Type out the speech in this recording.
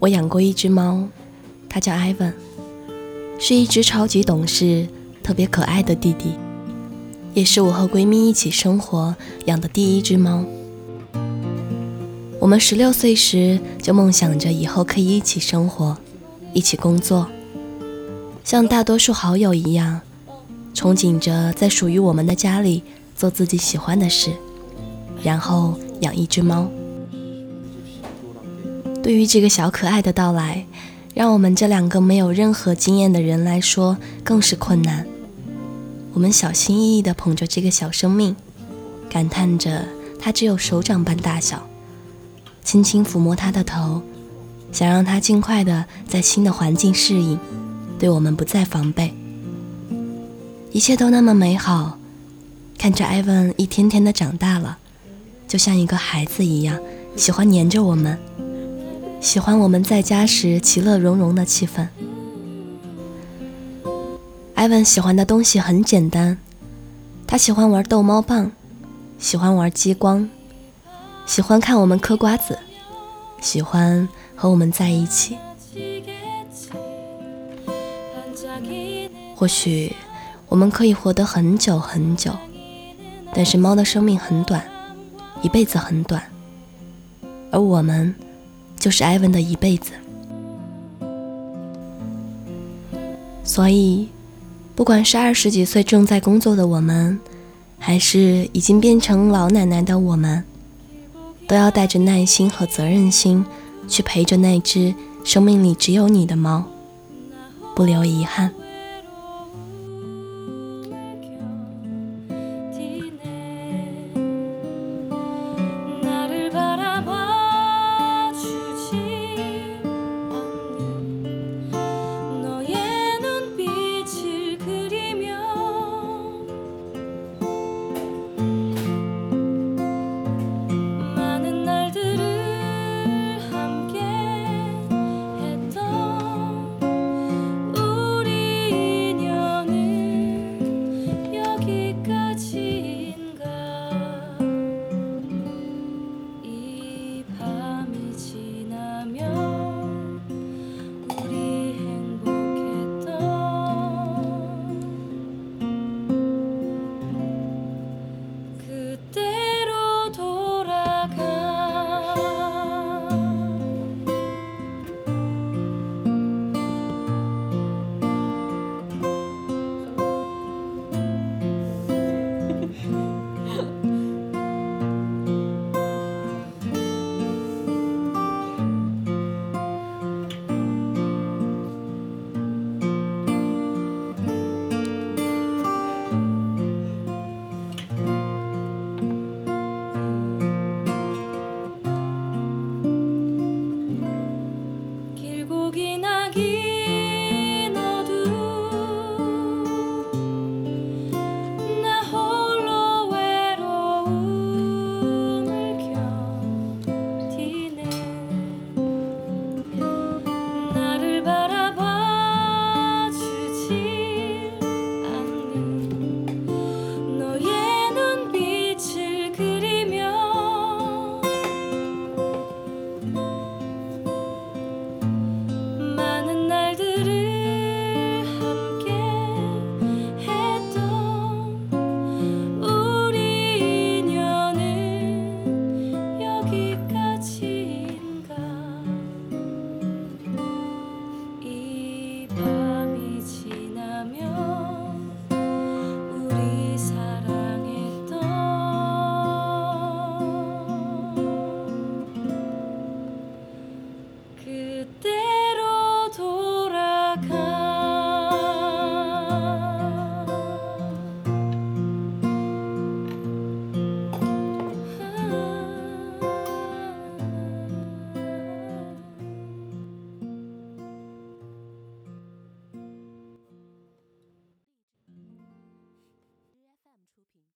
我养过一只猫，它叫艾文，是一只超级懂事、特别可爱的弟弟，也是我和闺蜜一起生活养的第一只猫。我们十六岁时就梦想着以后可以一起生活，一起工作，像大多数好友一样，憧憬着在属于我们的家里做自己喜欢的事，然后养一只猫。对于这个小可爱的到来，让我们这两个没有任何经验的人来说更是困难。我们小心翼翼地捧着这个小生命，感叹着它只有手掌般大小。轻轻抚摸它的头，想让它尽快的在新的环境适应，对我们不再防备。一切都那么美好，看着艾文一天天的长大了，就像一个孩子一样，喜欢黏着我们，喜欢我们在家时其乐融融的气氛。艾文喜欢的东西很简单，他喜欢玩逗猫棒，喜欢玩激光。喜欢看我们嗑瓜子，喜欢和我们在一起。或许我们可以活得很久很久，但是猫的生命很短，一辈子很短，而我们就是艾文的一辈子。所以，不管是二十几岁正在工作的我们，还是已经变成老奶奶的我们。都要带着耐心和责任心，去陪着那只生命里只有你的猫，不留遗憾。